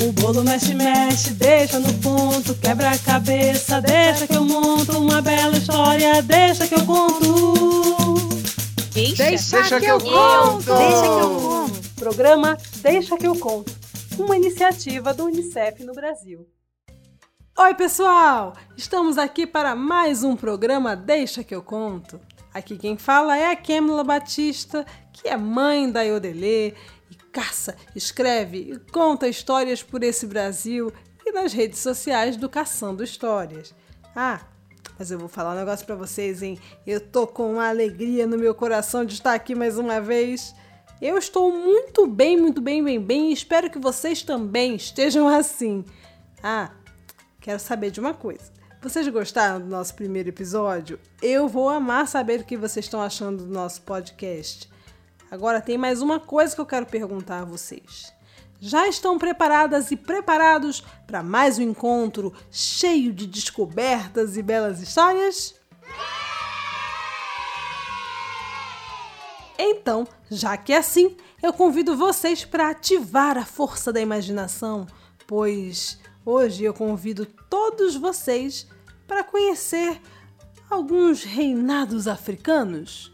O bolo mexe, mexe, deixa no ponto, quebra a cabeça, deixa que eu monto uma bela história, deixa que eu conto. Deixa, Deixa, deixa que, que eu eu conto. Deixa que eu conto. Programa Deixa que eu conto, uma iniciativa do UNICEF no Brasil. Oi, pessoal! Estamos aqui para mais um programa Deixa que eu conto. Aqui quem fala é a Kemla Batista, que é mãe da Iodelê caça, escreve e conta histórias por esse Brasil e nas redes sociais do Caçando Histórias. Ah, mas eu vou falar um negócio para vocês, hein? Eu tô com uma alegria no meu coração de estar aqui mais uma vez. Eu estou muito bem, muito bem, bem, bem e espero que vocês também estejam assim. Ah, quero saber de uma coisa. Vocês gostaram do nosso primeiro episódio? Eu vou amar saber o que vocês estão achando do nosso podcast. Agora tem mais uma coisa que eu quero perguntar a vocês. Já estão preparadas e preparados para mais um encontro cheio de descobertas e belas histórias? Então, já que é assim, eu convido vocês para ativar a força da imaginação, pois hoje eu convido todos vocês para conhecer alguns reinados africanos.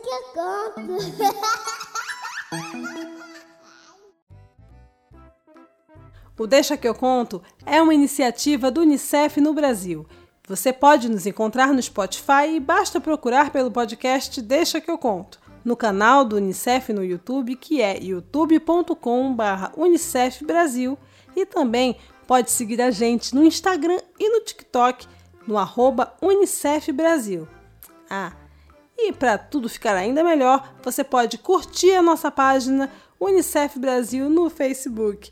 Que eu conto. O Deixa que eu conto é uma iniciativa do UNICEF no Brasil. Você pode nos encontrar no Spotify e basta procurar pelo podcast Deixa que eu conto, no canal do UNICEF no YouTube, que é youtube.com/unicef Brasil, e também pode seguir a gente no Instagram e no TikTok no arroba Unicef Brasil. Ah, e para tudo ficar ainda melhor, você pode curtir a nossa página Unicef Brasil no Facebook.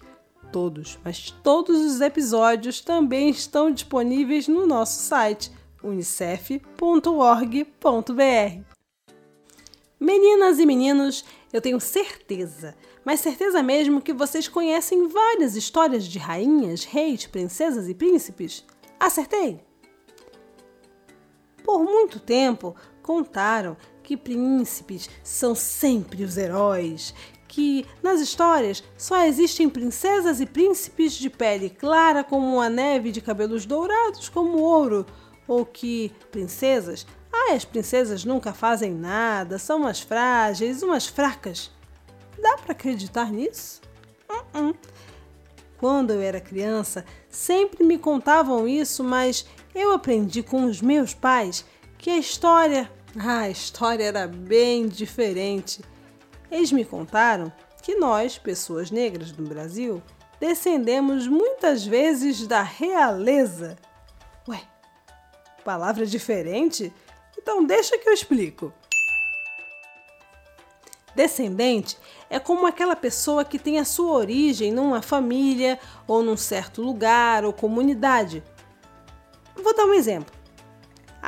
Todos, mas todos os episódios também estão disponíveis no nosso site unicef.org.br. Meninas e meninos, eu tenho certeza, mas certeza mesmo que vocês conhecem várias histórias de rainhas, reis, princesas e príncipes. Acertei? Por muito tempo, contaram que príncipes são sempre os heróis, que nas histórias só existem princesas e príncipes de pele clara como a neve de cabelos dourados como ouro, ou que princesas, ai, as princesas nunca fazem nada, são umas frágeis, umas fracas. Dá para acreditar nisso? Uh -uh. Quando eu era criança, sempre me contavam isso, mas eu aprendi com os meus pais que a história, ah, a história era bem diferente. Eles me contaram que nós, pessoas negras do Brasil, descendemos muitas vezes da realeza. Ué, palavra diferente? Então deixa que eu explico. Descendente é como aquela pessoa que tem a sua origem numa família ou num certo lugar ou comunidade. Vou dar um exemplo.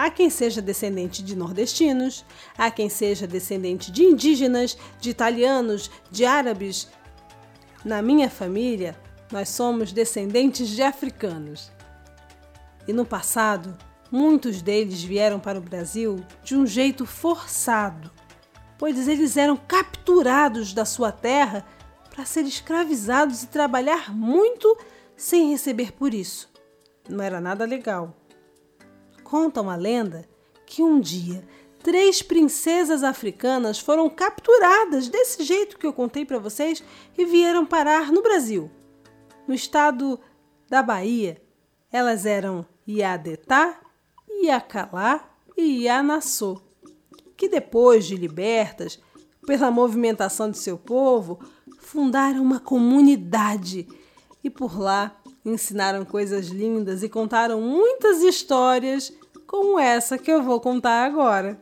Há quem seja descendente de nordestinos, há quem seja descendente de indígenas, de italianos, de árabes. Na minha família, nós somos descendentes de africanos. E no passado, muitos deles vieram para o Brasil de um jeito forçado, pois eles eram capturados da sua terra para ser escravizados e trabalhar muito sem receber por isso. Não era nada legal. Conta uma lenda que um dia três princesas africanas foram capturadas desse jeito que eu contei para vocês e vieram parar no Brasil, no estado da Bahia. Elas eram Iadetá, Iacalá e Ianassô, que depois de libertas pela movimentação de seu povo, fundaram uma comunidade e por lá ensinaram coisas lindas e contaram muitas histórias como essa que eu vou contar agora.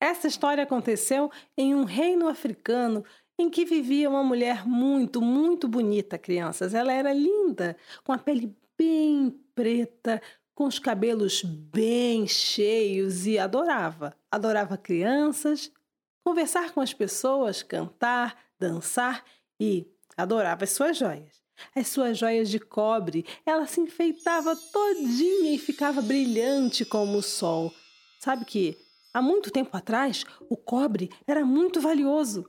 Essa história aconteceu em um reino africano em que vivia uma mulher muito, muito bonita, crianças. Ela era linda, com a pele bem preta, com os cabelos bem cheios e adorava. Adorava crianças, conversar com as pessoas, cantar, dançar e adorava as suas joias as suas joias de cobre. Ela se enfeitava todinha e ficava brilhante como o sol. Sabe que Há muito tempo atrás, o cobre era muito valioso.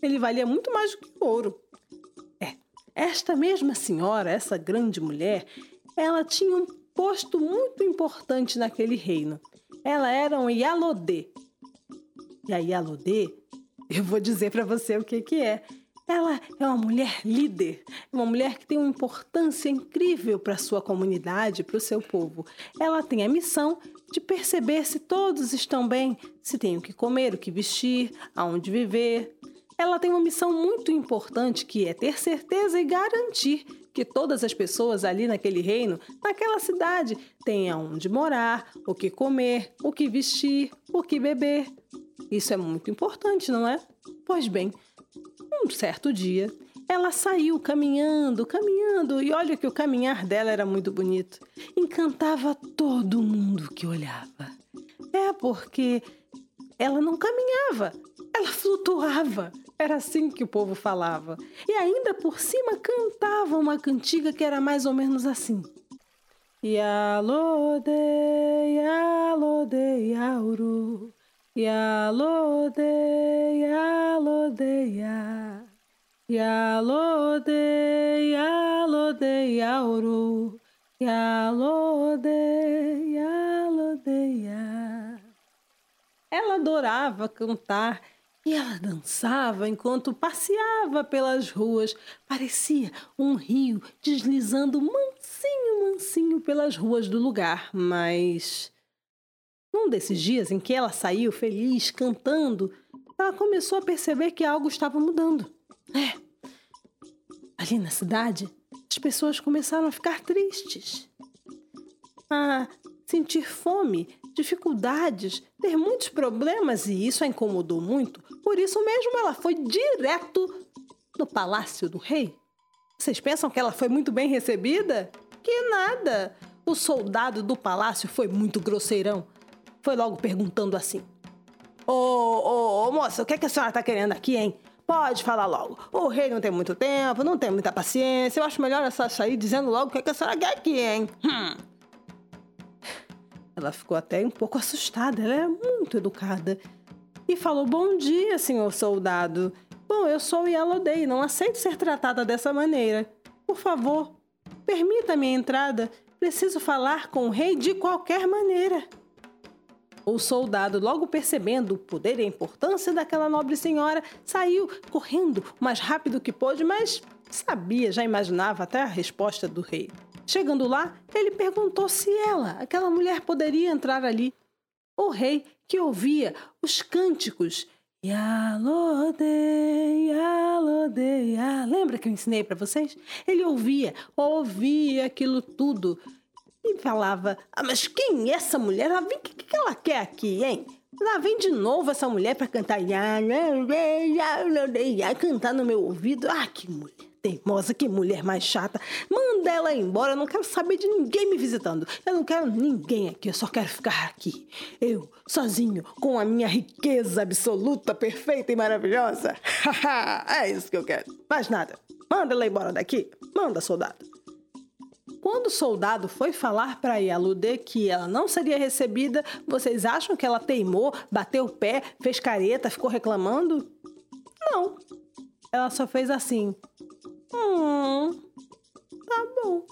Ele valia muito mais do que o ouro. É, esta mesma senhora, essa grande mulher, ela tinha um posto muito importante naquele reino. Ela era um Yalodê. E a Yalodê, eu vou dizer para você o que, que é. Ela é uma mulher líder, uma mulher que tem uma importância incrível para a sua comunidade, para o seu povo. Ela tem a missão de perceber se todos estão bem, se tem o que comer, o que vestir, aonde viver. Ela tem uma missão muito importante que é ter certeza e garantir que todas as pessoas ali naquele reino, naquela cidade, tenham onde morar, o que comer, o que vestir, o que beber. Isso é muito importante, não é? Pois bem, um certo dia, ela saiu caminhando, caminhando, e olha que o caminhar dela era muito bonito. Encantava todo mundo que olhava. É porque ela não caminhava, ela flutuava. Era assim que o povo falava. E ainda por cima cantava uma cantiga que era mais ou menos assim. Yalode, yalode, yauru. Yalode, yalode, ya. Yalode, yalode, yauru. Yalode, yalode, ya. Ela adorava cantar e ela dançava enquanto passeava pelas ruas. Parecia um rio deslizando mansinho, mansinho pelas ruas do lugar, mas num desses dias em que ela saiu feliz, cantando, ela começou a perceber que algo estava mudando. É. Ali na cidade, as pessoas começaram a ficar tristes, a sentir fome, dificuldades, ter muitos problemas e isso a incomodou muito. Por isso mesmo ela foi direto no palácio do rei. Vocês pensam que ela foi muito bem recebida? Que nada! O soldado do palácio foi muito grosseirão foi logo perguntando assim: Ô, ô, ô, moça, o que, é que a senhora tá querendo aqui, hein? Pode falar logo. O rei não tem muito tempo, não tem muita paciência. Eu acho melhor essa sair dizendo logo o que, é que a senhora quer aqui, hein? Hum. Ela ficou até um pouco assustada, ela é muito educada. E falou: Bom dia, senhor soldado. Bom, eu sou Yellow não aceito ser tratada dessa maneira. Por favor, permita-me a entrada. Preciso falar com o rei de qualquer maneira. O soldado, logo percebendo o poder e a importância daquela nobre senhora, saiu correndo o mais rápido que pôde, mas sabia, já imaginava até a resposta do rei. Chegando lá, ele perguntou se ela, aquela mulher, poderia entrar ali. O rei, que ouvia os cânticos Yalode, Yalode, ya. Lembra que eu ensinei para vocês? Ele ouvia, ouvia aquilo tudo e falava: Ah, mas quem é essa mulher? Ela vem, o que, que ela quer aqui, hein? Lá vem de novo essa mulher para cantar. Cantar no meu ouvido. Ah, que mulher teimosa, que mulher mais chata. Manda ela embora. Eu não quero saber de ninguém me visitando. Eu não quero ninguém aqui. Eu só quero ficar aqui. Eu, sozinho, com a minha riqueza absoluta, perfeita e maravilhosa. é isso que eu quero. Mais nada. Manda ela embora daqui. Manda, soldado. Quando o soldado foi falar para Yalude que ela não seria recebida, vocês acham que ela teimou, bateu o pé, fez careta, ficou reclamando? Não. Ela só fez assim. Hum, tá bom.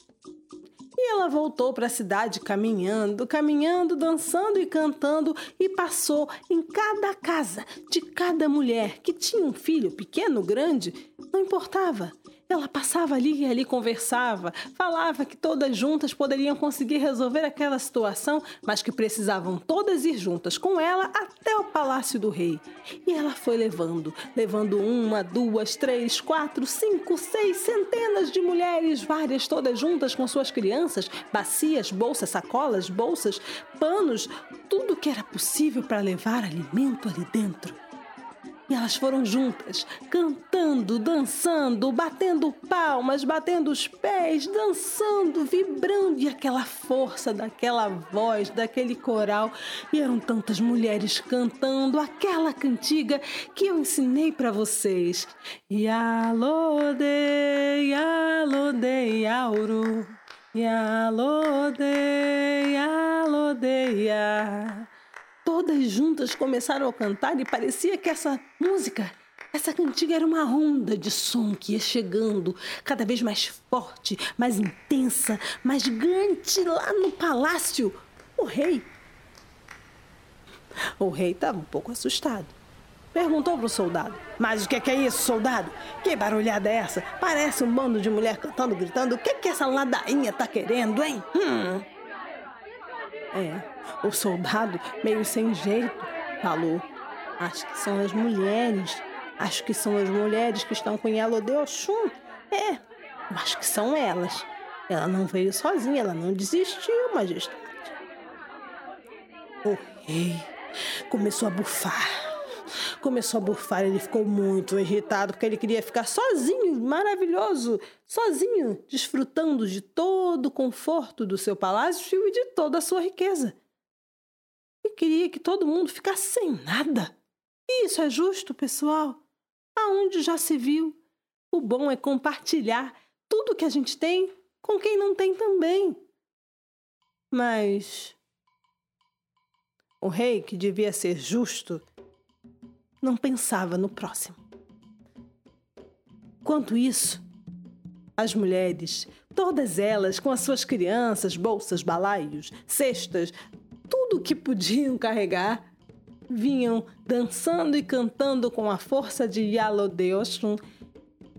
E ela voltou para a cidade caminhando, caminhando, dançando e cantando e passou em cada casa de cada mulher que tinha um filho pequeno, grande, não importava. Ela passava ali e ali conversava, falava que todas juntas poderiam conseguir resolver aquela situação, mas que precisavam todas ir juntas com ela até o palácio do rei. E ela foi levando, levando uma, duas, três, quatro, cinco, seis, centenas de mulheres, várias todas juntas com suas crianças, bacias, bolsas, sacolas, bolsas, panos, tudo que era possível para levar alimento ali dentro. E elas foram juntas, cantando, dançando, batendo palmas, batendo os pés, dançando, vibrando, e aquela força daquela voz, daquele coral. E eram tantas mulheres cantando aquela cantiga que eu ensinei para vocês. Yalode, yalode, yauru. Yalode, yalode, ya todas juntas começaram a cantar e parecia que essa música, essa cantiga era uma onda de som que ia chegando cada vez mais forte, mais intensa, mais gigante lá no palácio. O rei. O rei estava um pouco assustado. Perguntou para o soldado: Mas o que é isso, soldado? Que barulhada é essa? Parece um bando de mulher cantando, gritando. O que, que essa ladainha tá querendo, hein? Hum. É, o soldado, meio sem jeito, falou: Acho que são as mulheres. Acho que são as mulheres que estão com Yellow de. É, acho que são elas. Ela não veio sozinha, ela não desistiu, majestade. O rei começou a bufar. Começou a bufar, ele ficou muito irritado porque ele queria ficar sozinho, maravilhoso, sozinho, desfrutando de todo o conforto do seu palácio e de toda a sua riqueza. Queria que todo mundo ficasse sem nada. Isso é justo, pessoal? Aonde já se viu? O bom é compartilhar tudo que a gente tem com quem não tem também. Mas o rei, que devia ser justo, não pensava no próximo. Quanto isso, as mulheres, todas elas com as suas crianças, bolsas, balaios, cestas, tudo que podiam carregar, vinham dançando e cantando com a força de Yalodeoshun.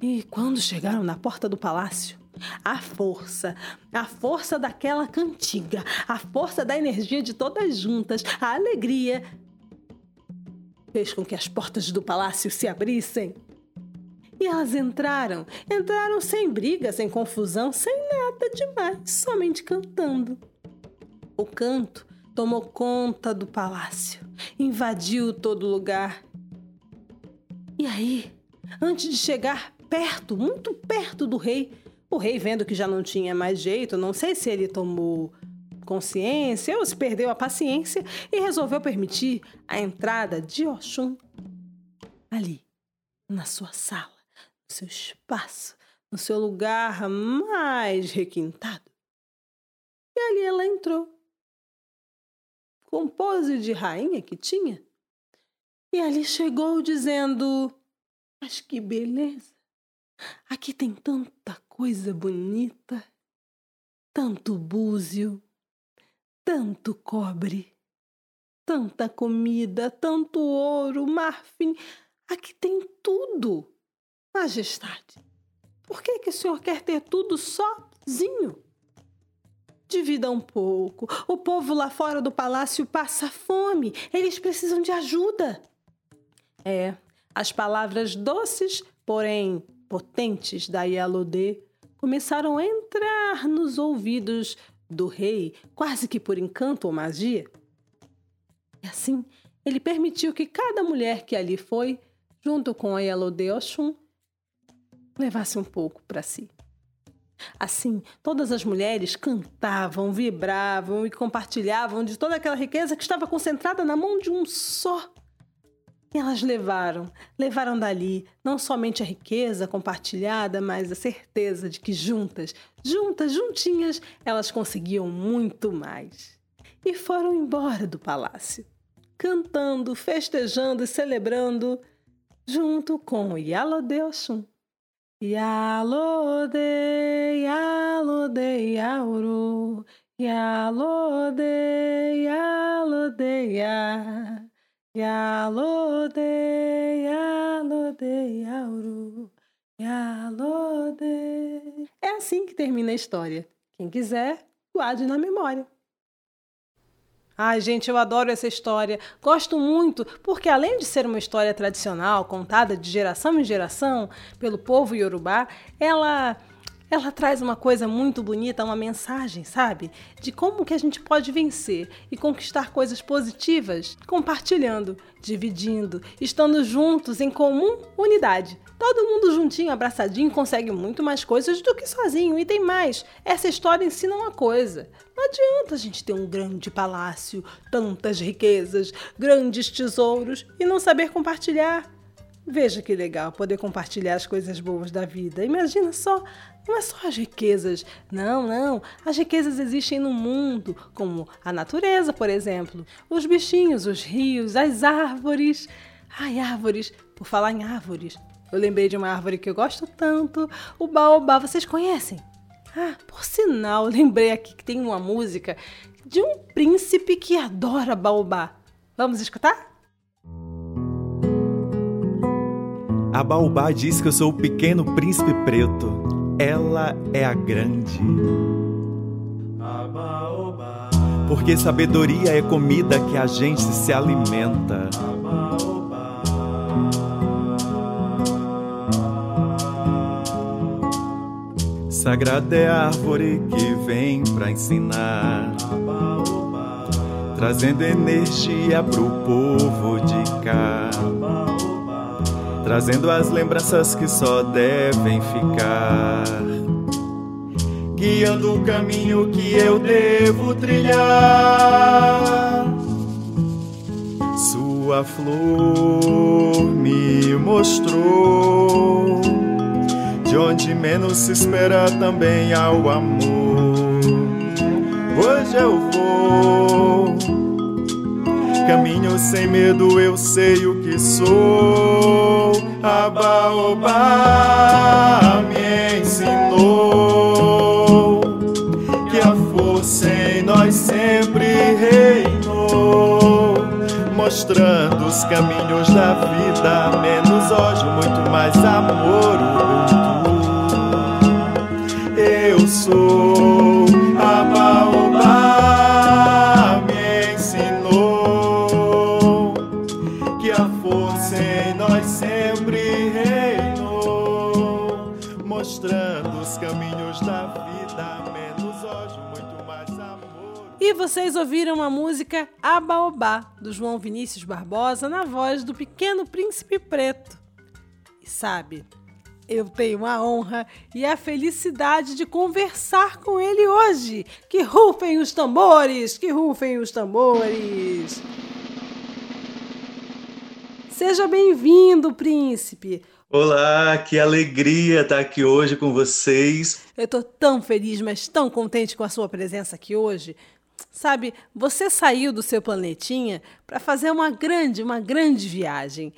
E quando chegaram na porta do palácio, a força, a força daquela cantiga, a força da energia de todas juntas, a alegria, fez com que as portas do palácio se abrissem. E elas entraram, entraram sem briga, sem confusão, sem nada demais, somente cantando. O canto tomou conta do palácio, invadiu todo lugar. E aí, antes de chegar perto, muito perto do rei, o rei, vendo que já não tinha mais jeito, não sei se ele tomou consciência ou se perdeu a paciência e resolveu permitir a entrada de Oxum ali, na sua sala, no seu espaço, no seu lugar mais requintado. E ali ela entrou com pose de rainha que tinha. E ali chegou dizendo: Mas que beleza! Aqui tem tanta coisa bonita, tanto búzio, tanto cobre, tanta comida, tanto ouro, marfim. Aqui tem tudo, Majestade. Por que, que o senhor quer ter tudo sozinho? Divida um pouco. O povo lá fora do palácio passa fome. Eles precisam de ajuda. É, as palavras doces, porém potentes da Yalodê começaram a entrar nos ouvidos do rei, quase que por encanto ou magia. E assim, ele permitiu que cada mulher que ali foi, junto com a Yalodê Oxum, levasse um pouco para si. Assim, todas as mulheres cantavam, vibravam e compartilhavam de toda aquela riqueza que estava concentrada na mão de um só. E elas levaram, levaram dali não somente a riqueza compartilhada, mas a certeza de que juntas, juntas, juntinhas, elas conseguiam muito mais. E foram embora do palácio, cantando, festejando e celebrando, junto com Yalodeoshun. Yalode, Yalode, Yauru, Yalode, Yalode, Ya, Yalode, Yalode, Yauru, Yalode. É assim que termina a história. Quem quiser, guarde na memória. Ai, gente, eu adoro essa história. Gosto muito, porque além de ser uma história tradicional, contada de geração em geração pelo povo iorubá, ela ela traz uma coisa muito bonita, uma mensagem, sabe? De como que a gente pode vencer e conquistar coisas positivas, compartilhando, dividindo, estando juntos em comum unidade. Todo mundo juntinho, abraçadinho, consegue muito mais coisas do que sozinho. E tem mais. Essa história ensina uma coisa. Não adianta a gente ter um grande palácio, tantas riquezas, grandes tesouros e não saber compartilhar. Veja que legal poder compartilhar as coisas boas da vida. Imagina só, não é só as riquezas. Não, não. As riquezas existem no mundo, como a natureza, por exemplo. Os bichinhos, os rios, as árvores. Ai, árvores. Por falar em árvores, eu lembrei de uma árvore que eu gosto tanto, o baobá. Vocês conhecem? Ah, por sinal, lembrei aqui que tem uma música de um príncipe que adora baobá. Vamos escutar? A Baobá diz que eu sou o pequeno príncipe preto. Ela é a grande. Porque sabedoria é comida que a gente se alimenta. Sagrada é a árvore que vem pra ensinar, trazendo energia pro povo de cá trazendo as lembranças que só devem ficar, guiando o caminho que eu devo trilhar. Sua flor me mostrou de onde menos se espera também ao amor. Hoje eu vou caminho sem medo, eu sei o que sou. A baobá me ensinou que a força em nós sempre reinou, mostrando os caminhos da vida, menos ódio, muito mais vocês ouviram a música Abaobá, do João Vinícius Barbosa, na voz do Pequeno Príncipe Preto. E sabe, eu tenho a honra e a felicidade de conversar com ele hoje. Que rufem os tambores, que rufem os tambores. Seja bem-vindo, príncipe. Olá, que alegria estar aqui hoje com vocês. Eu estou tão feliz, mas tão contente com a sua presença aqui hoje. Sabe, você saiu do seu planetinha para fazer uma grande, uma grande viagem.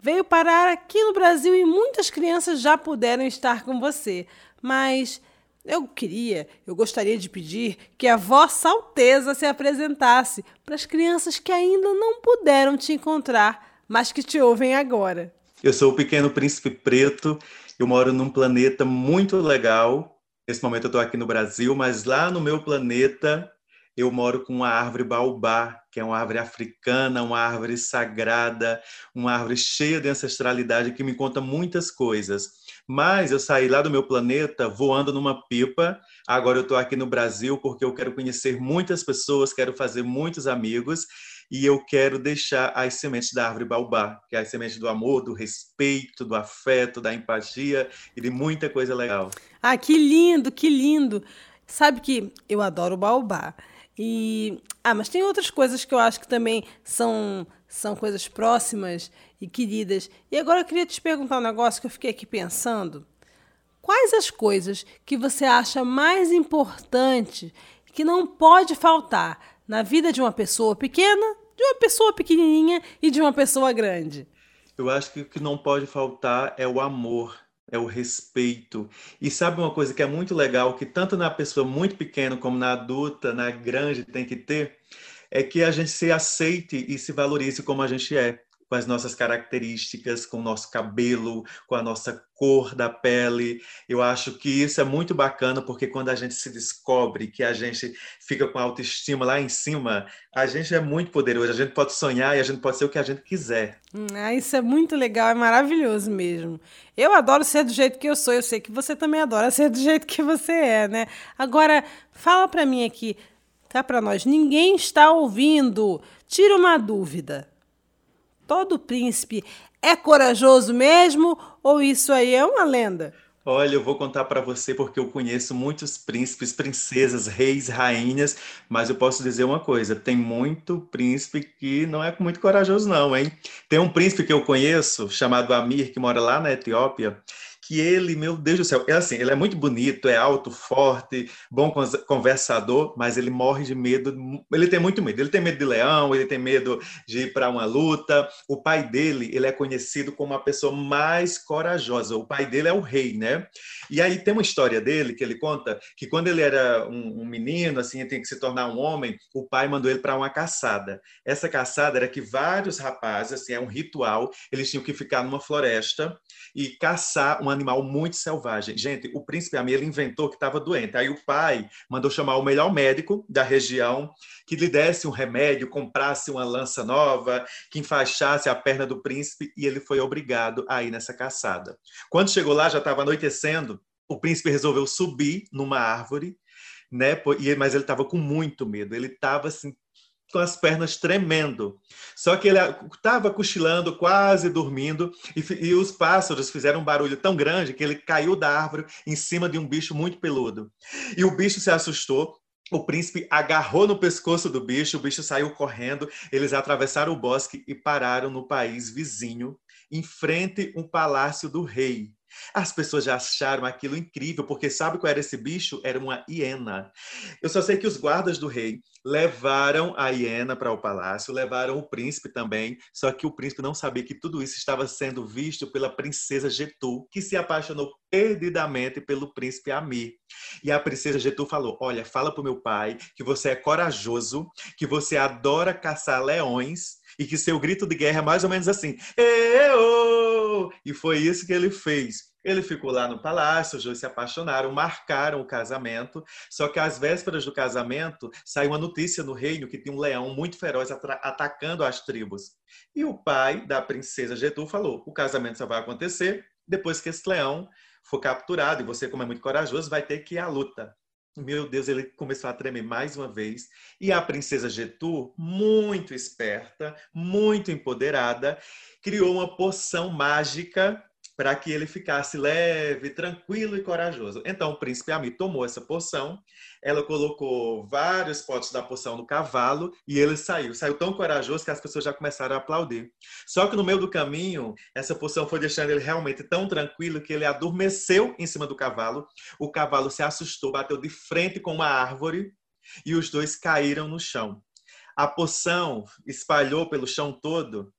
Veio parar aqui no Brasil e muitas crianças já puderam estar com você. Mas eu queria, eu gostaria de pedir que a Vossa Alteza se apresentasse para as crianças que ainda não puderam te encontrar, mas que te ouvem agora. Eu sou o Pequeno Príncipe Preto, eu moro num planeta muito legal. Nesse momento eu estou aqui no Brasil, mas lá no meu planeta eu moro com uma árvore baobá, que é uma árvore africana, uma árvore sagrada, uma árvore cheia de ancestralidade que me conta muitas coisas. Mas eu saí lá do meu planeta voando numa pipa. Agora eu estou aqui no Brasil porque eu quero conhecer muitas pessoas, quero fazer muitos amigos e eu quero deixar as sementes da árvore baobá, que é as sementes do amor, do respeito, do afeto, da empatia e de muita coisa legal. Ah, que lindo, que lindo. Sabe que eu adoro baobá. E ah, mas tem outras coisas que eu acho que também são são coisas próximas e queridas. E agora eu queria te perguntar um negócio que eu fiquei aqui pensando. Quais as coisas que você acha mais importante que não pode faltar na vida de uma pessoa pequena, de uma pessoa pequenininha e de uma pessoa grande? Eu acho que o que não pode faltar é o amor, é o respeito. E sabe uma coisa que é muito legal, que tanto na pessoa muito pequena como na adulta, na grande, tem que ter, é que a gente se aceite e se valorize como a gente é, com as nossas características, com o nosso cabelo, com a nossa cor da pele. Eu acho que isso é muito bacana, porque quando a gente se descobre, que a gente fica com a autoestima lá em cima, a gente é muito poderoso, a gente pode sonhar e a gente pode ser o que a gente quiser. Hum, ah, isso é muito legal, é maravilhoso mesmo. Eu adoro ser do jeito que eu sou, eu sei que você também adora ser do jeito que você é, né? Agora, fala pra mim aqui, cá pra nós, ninguém está ouvindo. Tira uma dúvida. Todo príncipe é corajoso mesmo ou isso aí é uma lenda? Olha, eu vou contar para você porque eu conheço muitos príncipes, princesas, reis, rainhas, mas eu posso dizer uma coisa: tem muito príncipe que não é muito corajoso, não, hein? Tem um príncipe que eu conheço, chamado Amir, que mora lá na Etiópia, que ele, meu Deus do céu, é assim, ele é muito bonito, é alto, forte, bom conversador, mas ele morre de medo, ele tem muito medo. Ele tem medo de leão, ele tem medo de ir para uma luta. O pai dele, ele é conhecido como a pessoa mais corajosa. O pai dele é o rei, né? E aí tem uma história dele que ele conta que quando ele era um, um menino, assim, ele tem que se tornar um homem, o pai mandou ele para uma caçada. Essa caçada era que vários rapazes, assim, é um ritual, eles tinham que ficar numa floresta e caçar uma animal muito selvagem. Gente, o príncipe Amir ele inventou que estava doente. Aí o pai mandou chamar o melhor médico da região que lhe desse um remédio, comprasse uma lança nova, que enfaixasse a perna do príncipe e ele foi obrigado a ir nessa caçada. Quando chegou lá, já estava anoitecendo, o príncipe resolveu subir numa árvore né? Mas ele estava com muito medo. Ele estava assim com as pernas tremendo. Só que ele estava cochilando, quase dormindo, e, e, os pássaros fizeram um barulho tão grande que ele caiu da árvore em cima de um bicho muito peludo. E o bicho se assustou. O príncipe agarrou no pescoço do bicho, o bicho saiu correndo. Eles atravessaram o bosque e pararam no país vizinho, em frente um palácio do rei. As pessoas já acharam aquilo incrível, porque sabe qual era esse bicho? Era uma hiena. Eu só sei que os guardas do rei levaram a hiena para o palácio, levaram o príncipe também, só que o príncipe não sabia que tudo isso estava sendo visto pela princesa Getu, que se apaixonou perdidamente pelo príncipe Amir. E a princesa Getu falou: Olha, fala para o meu pai que você é corajoso, que você adora caçar leões e que seu grito de guerra é mais ou menos assim: E foi isso que ele fez. Ele ficou lá no palácio, os dois se apaixonaram, marcaram o casamento. Só que às vésperas do casamento saiu uma notícia no reino que tinha um leão muito feroz atacando as tribos. E o pai da princesa Getu falou: o casamento só vai acontecer depois que esse leão for capturado. E você, como é muito corajoso, vai ter que ir à luta. Meu Deus, ele começou a tremer mais uma vez. E a princesa Getu, muito esperta, muito empoderada, criou uma poção mágica para que ele ficasse leve, tranquilo e corajoso. Então o príncipe Ami tomou essa poção, ela colocou vários potes da poção no cavalo e ele saiu. Saiu tão corajoso que as pessoas já começaram a aplaudir. Só que no meio do caminho, essa poção foi deixando ele realmente tão tranquilo que ele adormeceu em cima do cavalo. O cavalo se assustou, bateu de frente com uma árvore e os dois caíram no chão. A poção espalhou pelo chão todo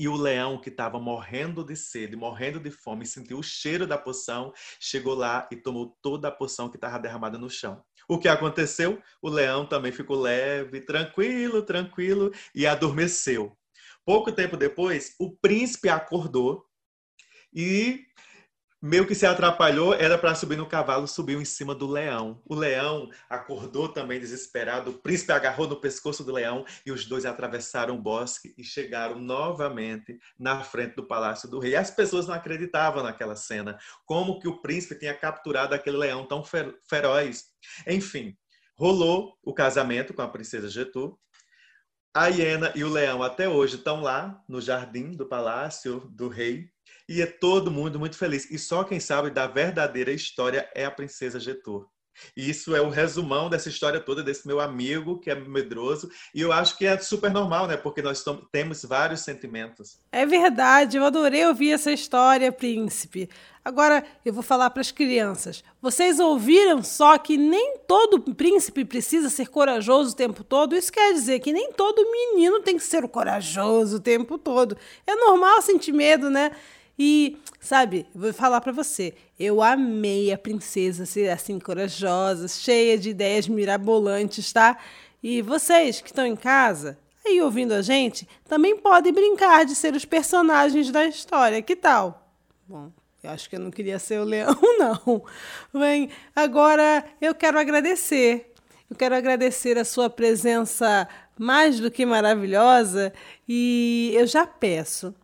e o leão, que estava morrendo de sede, morrendo de fome, sentiu o cheiro da poção, chegou lá e tomou toda a poção que estava derramada no chão. O que aconteceu? O leão também ficou leve, tranquilo, tranquilo e adormeceu. Pouco tempo depois, o príncipe acordou e meio que se atrapalhou, era para subir no cavalo, subiu em cima do leão. O leão acordou também desesperado, o príncipe agarrou no pescoço do leão e os dois atravessaram o bosque e chegaram novamente na frente do palácio do rei. As pessoas não acreditavam naquela cena, como que o príncipe tinha capturado aquele leão tão feroz. Enfim, rolou o casamento com a princesa Getu. A hiena e o leão até hoje estão lá no jardim do palácio do rei e é todo mundo muito feliz. E só quem sabe da verdadeira história é a princesa Getur. E isso é o resumão dessa história toda, desse meu amigo que é medroso. E eu acho que é super normal, né? Porque nós temos vários sentimentos. É verdade, eu adorei ouvir essa história, príncipe. Agora eu vou falar para as crianças. Vocês ouviram só que nem todo príncipe precisa ser corajoso o tempo todo? Isso quer dizer que nem todo menino tem que ser corajoso o tempo todo. É normal sentir medo, né? E, sabe, vou falar para você, eu amei a princesa ser assim corajosa, cheia de ideias mirabolantes, tá? E vocês que estão em casa, aí ouvindo a gente, também podem brincar de ser os personagens da história. Que tal? Bom, eu acho que eu não queria ser o leão, não. Bem, agora eu quero agradecer. Eu quero agradecer a sua presença mais do que maravilhosa e eu já peço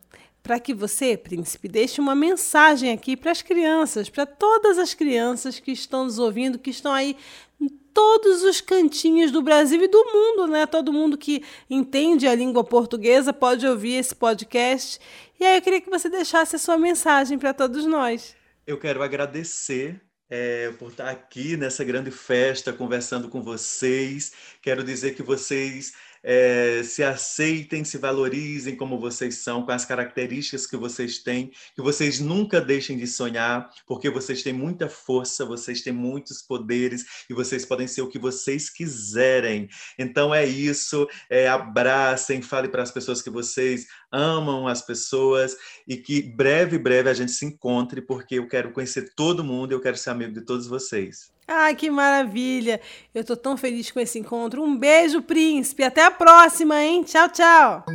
para que você, príncipe, deixe uma mensagem aqui para as crianças, para todas as crianças que estão nos ouvindo, que estão aí em todos os cantinhos do Brasil e do mundo, né? Todo mundo que entende a língua portuguesa pode ouvir esse podcast. E aí eu queria que você deixasse a sua mensagem para todos nós. Eu quero agradecer é, por estar aqui nessa grande festa conversando com vocês. Quero dizer que vocês é, se aceitem, se valorizem como vocês são, com as características que vocês têm, que vocês nunca deixem de sonhar, porque vocês têm muita força, vocês têm muitos poderes e vocês podem ser o que vocês quiserem. Então é isso, é, abracem, fale para as pessoas que vocês amam as pessoas e que breve, breve a gente se encontre, porque eu quero conhecer todo mundo, eu quero ser amigo de todos vocês. Ai, que maravilha! Eu tô tão feliz com esse encontro. Um beijo, príncipe. Até a próxima, hein? Tchau, tchau.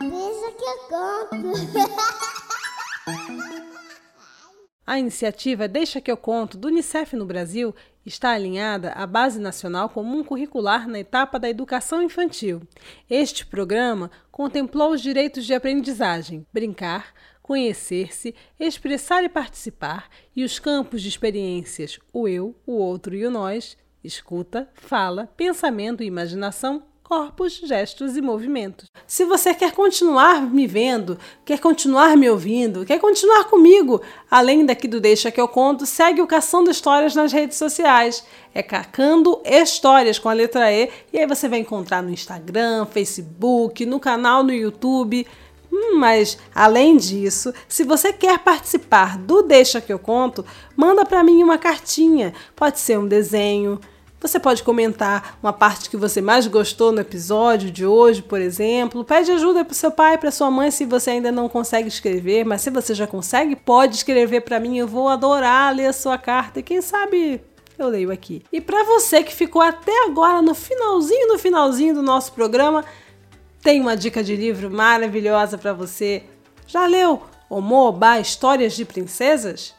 Deixa que eu conto. A iniciativa Deixa que eu conto do Unicef no Brasil está alinhada à Base Nacional Comum Curricular na etapa da educação infantil. Este programa contemplou os direitos de aprendizagem, brincar, conhecer-se, expressar e participar, e os campos de experiências o eu, o outro e o nós, escuta, fala, pensamento e imaginação, corpos, gestos e movimentos. Se você quer continuar me vendo, quer continuar me ouvindo, quer continuar comigo, além daqui do Deixa que eu conto, segue o Caçando Histórias nas redes sociais. É Cacando Histórias com a letra E, e aí você vai encontrar no Instagram, Facebook, no canal no YouTube. Hum, mas, além disso, se você quer participar do Deixa que eu conto, manda para mim uma cartinha. Pode ser um desenho. Você pode comentar uma parte que você mais gostou no episódio de hoje, por exemplo. Pede ajuda para seu pai, para sua mãe, se você ainda não consegue escrever, mas se você já consegue, pode escrever para mim. Eu vou adorar ler a sua carta e quem sabe eu leio aqui. E para você que ficou até agora no finalzinho, no finalzinho do nosso programa, tem uma dica de livro maravilhosa para você. Já leu Omoba Histórias de Princesas?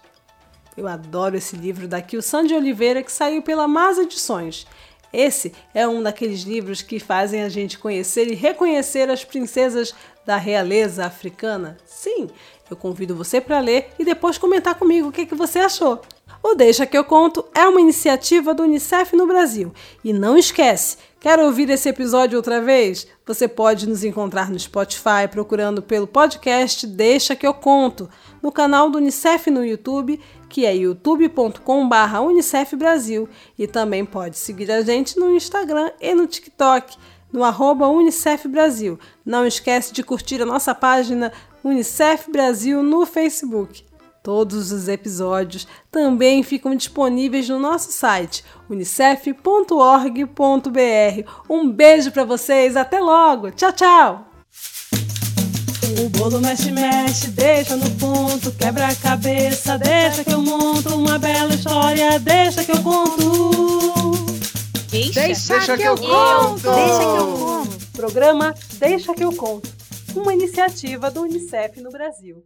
Eu adoro esse livro da Kilsan de Oliveira que saiu pela Mas Edições. Esse é um daqueles livros que fazem a gente conhecer e reconhecer as princesas da realeza africana. Sim, eu convido você para ler e depois comentar comigo o que, que você achou. O Deixa que eu conto é uma iniciativa do Unicef no Brasil. E não esquece, quer ouvir esse episódio outra vez? Você pode nos encontrar no Spotify procurando pelo podcast Deixa que eu conto, no canal do Unicef no YouTube, que é youtube.com/unicef Brasil, e também pode seguir a gente no Instagram e no TikTok no arroba Unicef Brasil. Não esquece de curtir a nossa página Unicef Brasil no Facebook. Todos os episódios também ficam disponíveis no nosso site unicef.org.br. Um beijo para vocês, até logo. Tchau, tchau. O bolo mexe, mexe, deixa no ponto, quebra a cabeça, deixa que eu monto uma bela história, deixa que eu conto. Deixa, Deixa que eu conto! Deixa que eu conto. Programa Deixa que eu conto, uma iniciativa do Unicef no Brasil.